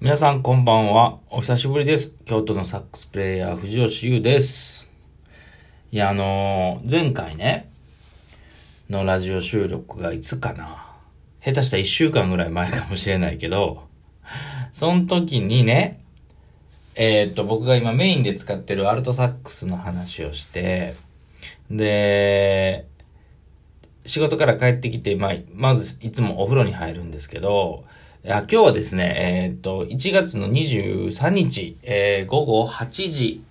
皆さんこんばんは。お久しぶりです。京都のサックスプレイヤー藤吉優です。いや、あのー前回ね、のラジオ収録がいつかな。下手したら一週間ぐらい前かもしれないけど、その時にね、えーっと、僕が今メインで使ってるアルトサックスの話をして、で、仕事から帰ってきて、まあ、まずいつもお風呂に入るんですけど、今日はですね、えーっと、1月の23日、えー午後8時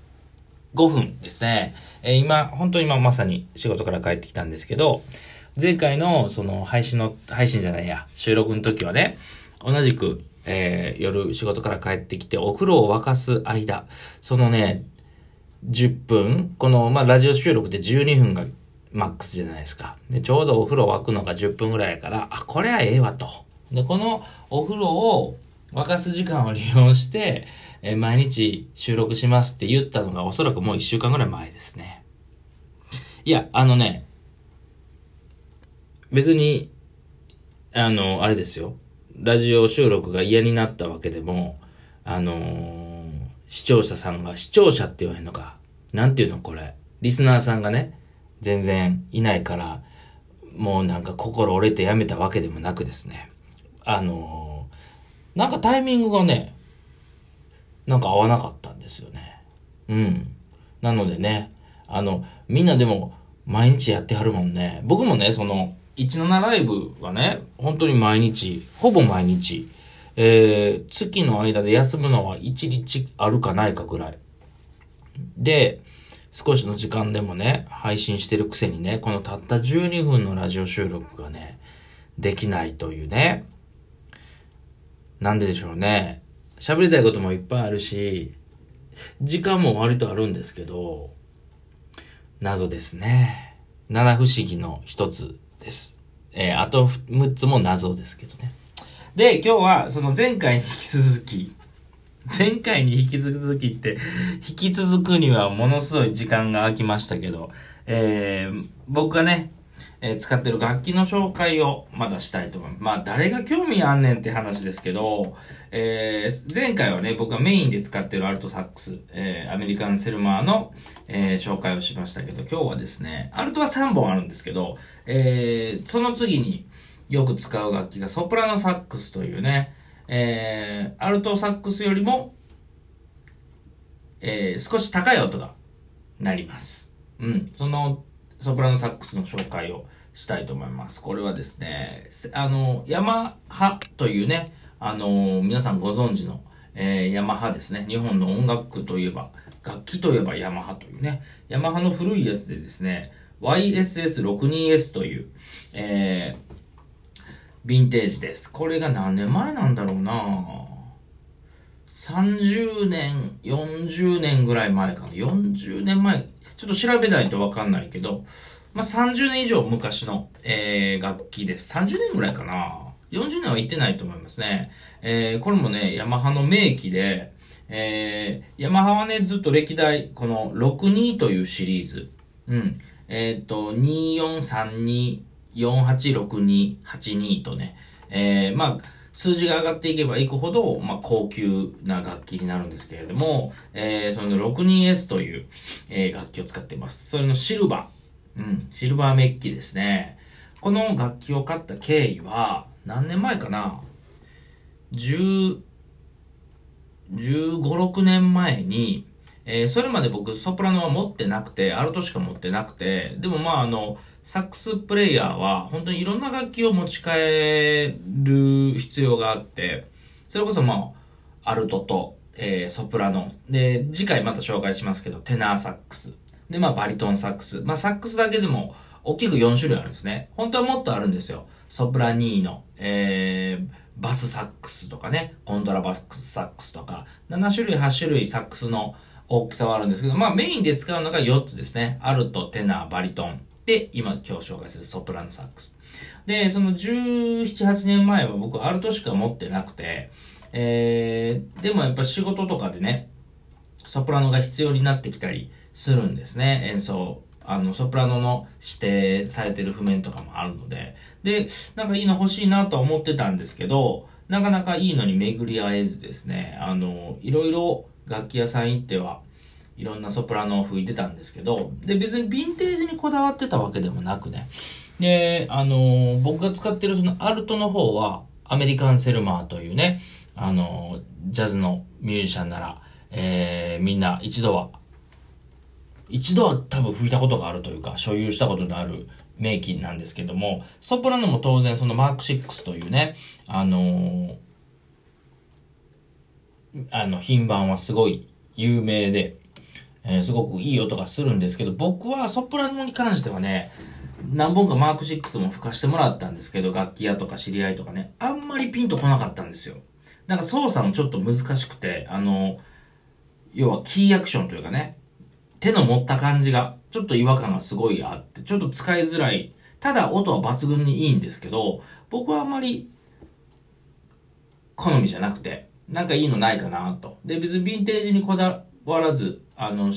5分ですね。えー今、本当に今まさに仕事から帰ってきたんですけど、前回のその配信の、配信じゃないや、収録の時はね、同じく、えー夜仕事から帰ってきてお風呂を沸かす間、そのね、10分、この、まあ、ラジオ収録で12分がマックスじゃないですか。で、ちょうどお風呂沸くのが10分ぐらいやから、あ、これはええわと。で、このお風呂を沸かす時間を利用して、え毎日収録しますって言ったのがおそらくもう1週間ぐらい前ですね。いや、あのね、別に、あの、あれですよ。ラジオ収録が嫌になったわけでも、あのー視聴者さんが、視聴者って言わへんのか。なんていうのこれ。リスナーさんがね、全然いないから、もうなんか心折れてやめたわけでもなくですね。あのーなんかタイミングがね、なんか合わなかったんですよね。うん。なのでね、あの、みんなでも毎日やってはるもんね。僕もね、その、17ライブはね、本当に毎日、ほぼ毎日、えー、月の間で休むのは1日あるかないかぐらい。で、少しの時間でもね、配信してるくせにね、このたった12分のラジオ収録がね、できないというね。なんででしょうね。喋りたいこともいっぱいあるし、時間も割とあるんですけど、謎ですね。七不思議の一つです。えーあと6つも謎ですけどね。で、今日はその前回に引き続き、前回に引き続きって、引き続くにはものすごい時間が空きましたけど、えー僕がね、えー使ってる楽器の紹介をまだしたいと思います。まあ、誰が興味あんねんって話ですけど、えー前回はね、僕がメインで使ってるアルトサックス、えーアメリカンセルマーの、え紹介をしましたけど、今日はですね、アルトは3本あるんですけど、えその次によく使う楽器がソプラノサックスというね、えアルトサックスよりも、え少し高い音がなります。うん。そのソプラノサックスの紹介をしたいと思います。これはですね、あの、ヤマハというね、あの、皆さんご存知の、えーヤマハですね。日本の音楽といえば、楽器といえばヤマハというね、ヤマハの古いやつでですね、YSS62S という、えーヴィンテージです。これが何年前なんだろうな30年、40年ぐらい前かな。40年前。ちょっと調べないとわかんないけど、まあ、30年以上昔の、えー楽器です。30年ぐらいかな。40年は行ってないと思いますね。えーこれもね、ヤマハの名機で、えーヤマハはね、ずっと歴代、この62というシリーズ。うん。えっ、と、2432、486282とね、えーまあ、数字が上がっていけばいくほど、まあ、高級な楽器になるんですけれども、えーその 62S という、えー楽器を使っています。それのシルバー。うん、シルバーメッキですね。この楽器を買った経緯は、何年前かな ?10、15、6年前に、えーそれまで僕ソプラノは持ってなくて、アルトしか持ってなくて、でもまああの、サックスプレイヤーは本当にいろんな楽器を持ち帰る必要があって、それこそまあ、アルトと、えーソプラノ。で、次回また紹介しますけど、テナーサックス。で、まあバリトンサックス。まあサックスだけでも大きく4種類あるんですね。本当はもっとあるんですよ。ソプラニーノ、えー、バスサックスとかね、コントラバスサックスとか、7種類、8種類サックスの大きさはあるんですけど、まあメインで使うのが4つですね。アルト、テナー、バリトン。で、今今日紹介するソプラノサックス。で、その17、8年前は僕アルトしか持ってなくて、えー、でもやっぱ仕事とかでね、ソプラノが必要になってきたりするんですね、演奏。あの、ソプラノの指定されてる譜面とかもあるので。で、なんかいいの欲しいなとは思ってたんですけど、なかなかいいのに巡り合えずですね、あの、いろいろ楽器屋さん行っては、いろんなソプラノを吹いてたんですけど、で、別にヴィンテージにこだわってたわけでもなくね。で、あの、僕が使ってるそのアルトの方は、アメリカンセルマーというね、あの、ジャズのミュージシャンなら、えー、みんな一度は、一度は多分吹いたことがあるというか、所有したことのある名機なんですけども、ソプラノも当然そのマーク6というね、あのー、あの、品番はすごい有名で、えー、すごくいい音がするんですけど、僕はソプラノに関してはね、何本かマーク6も吹かしてもらったんですけど、楽器屋とか知り合いとかね、あんまりピンとこなかったんですよ。なんか操作もちょっと難しくて、あの、要はキーアクションというかね、手の持った感じが、ちょっと違和感がすごいあって、ちょっと使いづらい。ただ音は抜群にいいんですけど、僕はあんまり好みじゃなくて、なんかいいのないかなと。で、別にヴィンテージにこだわらず、あの、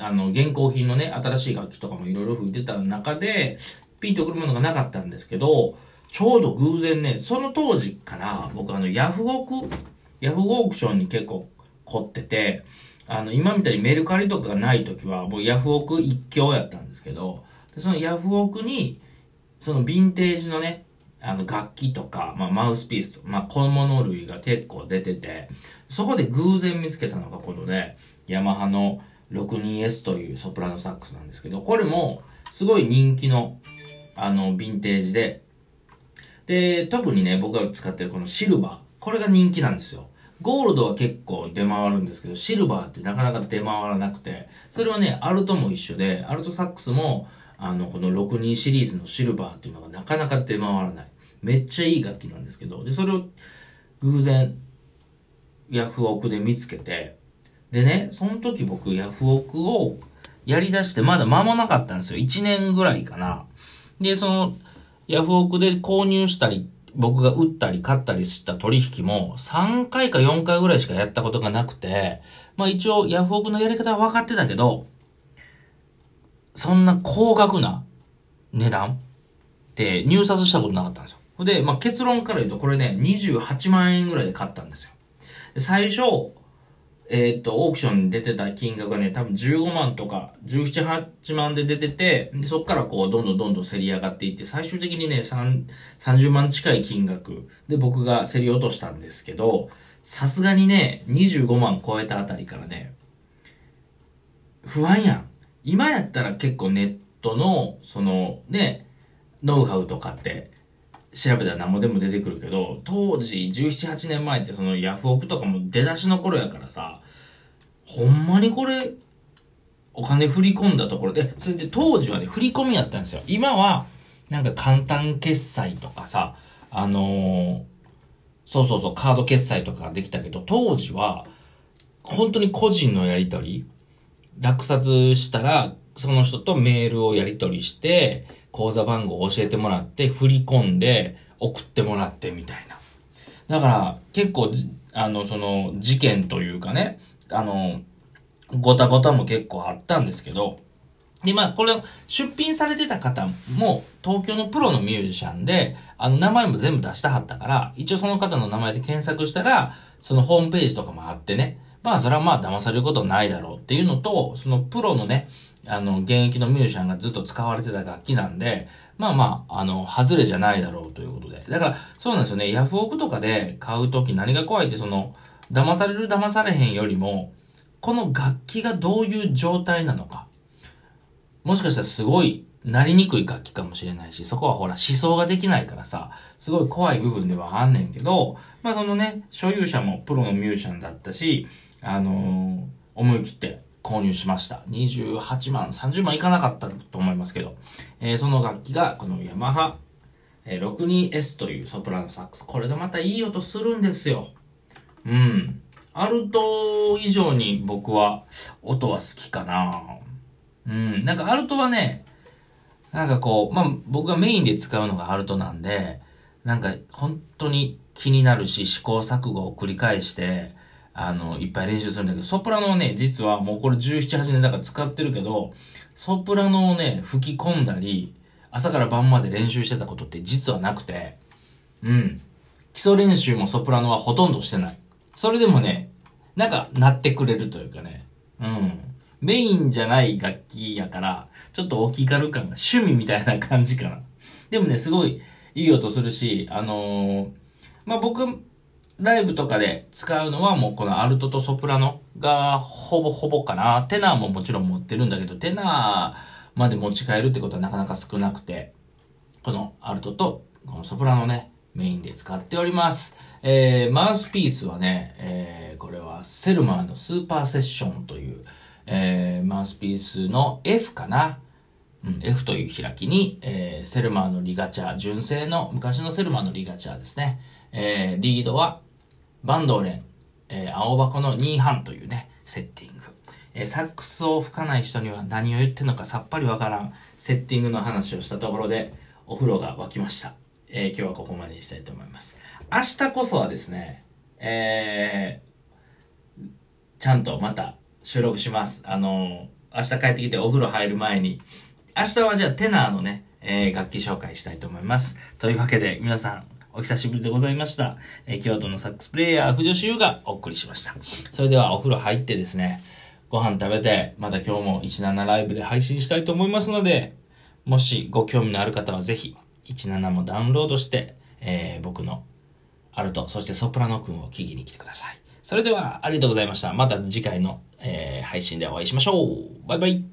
あの、現行品のね、新しい楽器とかもいろいろ吹いてた中で、ピンとくるものがなかったんですけど、ちょうど偶然ね、その当時から僕あの、ヤフオク、ヤフオークションに結構凝ってて、あの、今みたいにメルカリとかがない時は、もうヤフオク一強やったんですけど、でそのヤフオクに、そのヴィンテージのね、あの楽器とか、まあ、マウスピースとか、まあ、小物類が結構出てて、そこで偶然見つけたのがこのね、ヤマハの 62S というソプラノサックスなんですけど、これもすごい人気の、あの、ヴィンテージで、で、特にね、僕が使ってるこのシルバー、これが人気なんですよ。ゴールドは結構出回るんですけど、シルバーってなかなか出回らなくて、それはね、アルトも一緒で、アルトサックスも、あの、この62シリーズのシルバーっていうのがなかなか出回らない。めっちゃいい楽器なんですけど、で、それを偶然、ヤフオクで見つけて、でね、その時僕ヤフオクをやり出してまだ間もなかったんですよ。1年ぐらいかな。で、その、ヤフオクで購入したり、僕が売ったり買ったりした取引も3回か4回ぐらいしかやったことがなくて、まあ一応ヤフオクのやり方は分かってたけど、そんな高額な値段って入札したことなかったんですよ。で、まあ結論から言うとこれね、28万円ぐらいで買ったんですよ。最初、えっ、と、オークションに出てた金額がね、多分15万とか、17、8万で出てて、でそっからこう、どんどんどんどん競り上がっていって、最終的にね、30万近い金額で僕が競り落としたんですけど、さすがにね、25万超えたあたりからね、不安やん。今やったら結構ネットの、その、ね、ノウハウとかって、調べたら何もでも出てくるけど、当時、17、8年前ってそのヤフオクとかも出だしの頃やからさ、ほんまにこれ、お金振り込んだところで、それで当時はね、振り込みやったんですよ。今は、なんか簡単決済とかさ、あのー、そうそうそう、カード決済とかができたけど、当時は、本当に個人のやりとり、落札したら、その人とメールをやり取りして、口座番号を教えてもらって、振り込んで、送ってもらってみたいな。だから、結構、あの、その、事件というかね、あの、ごたごたも結構あったんですけど、で、まあ、これ、出品されてた方も、東京のプロのミュージシャンで、あの、名前も全部出したはったから、一応その方の名前で検索したら、そのホームページとかもあってね、まあ、それはまあ、騙されることないだろうっていうのと、そのプロのね、あの、現役のミュージシャンがずっと使われてた楽器なんで、まあまあ、あの、外れじゃないだろうということで。だから、そうなんですよね。ヤフオクとかで買うとき何が怖いって、その、騙される騙されへんよりも、この楽器がどういう状態なのか。もしかしたらすごい、なりにくい楽器かもしれないし、そこはほら思想ができないからさ、すごい怖い部分ではあんねんけど、まあそのね、所有者もプロのミュージシャンだったし、あのー、思い切って購入しました。28万、30万いかなかったと思いますけど、えー、その楽器がこのヤマハ、えー、62S というソプラノサックス。これがまたいい音するんですよ。うん。アルト以上に僕は音は好きかな。うん。なんかアルトはね、なんかこう、まあ僕がメインで使うのがアルトなんで、なんか本当に気になるし試行錯誤を繰り返して、あの、いっぱい練習するんだけど、ソプラノはね、実はもうこれ17、8年だから使ってるけど、ソプラノをね、吹き込んだり、朝から晩まで練習してたことって実はなくて、うん。基礎練習もソプラノはほとんどしてない。それでもね、なんか、なってくれるというかね。うん。メインじゃない楽器やから、ちょっとお気軽感が趣味みたいな感じかな。でもね、すごいいい音するし、あのー、まあ、僕、ライブとかで使うのはもうこのアルトとソプラノがほぼほぼかな。テナーももちろん持ってるんだけど、テナーまで持ち帰るってことはなかなか少なくて、このアルトとこのソプラノね、メインで使っております。えー、マウスピースはね、えー、これはセルマーのスーパーセッションという、えー、マウスピースの F かな。うん、F という開きに、えー、セルマーのリガチャー、純正の昔のセルマーのリガチャーですね。えー、リードはバンドーレン、えー、青箱の2半というね、セッティング。えー、サックスを吹かない人には何を言ってるのかさっぱりわからんセッティングの話をしたところで、お風呂が沸きました。えー、今日はここまでにしたいと思います。明日こそはですね、えー、ちゃんとまた収録します。あのー、明日帰ってきてお風呂入る前に、明日はじゃあテナーのね、えー、楽器紹介したいと思います。というわけで皆さん、お久しぶりでございました。えー、京都のサックスプレイヤー、藤吉優がお送りしました。それではお風呂入ってですね、ご飯食べて、また今日も17ライブで配信したいと思いますので、もしご興味のある方はぜひ、17もダウンロードして、えー、僕のアルト、そしてソプラノ君を聞きに来てください。それでは、ありがとうございました。また次回の、えー、配信でお会いしましょう。バイバイ。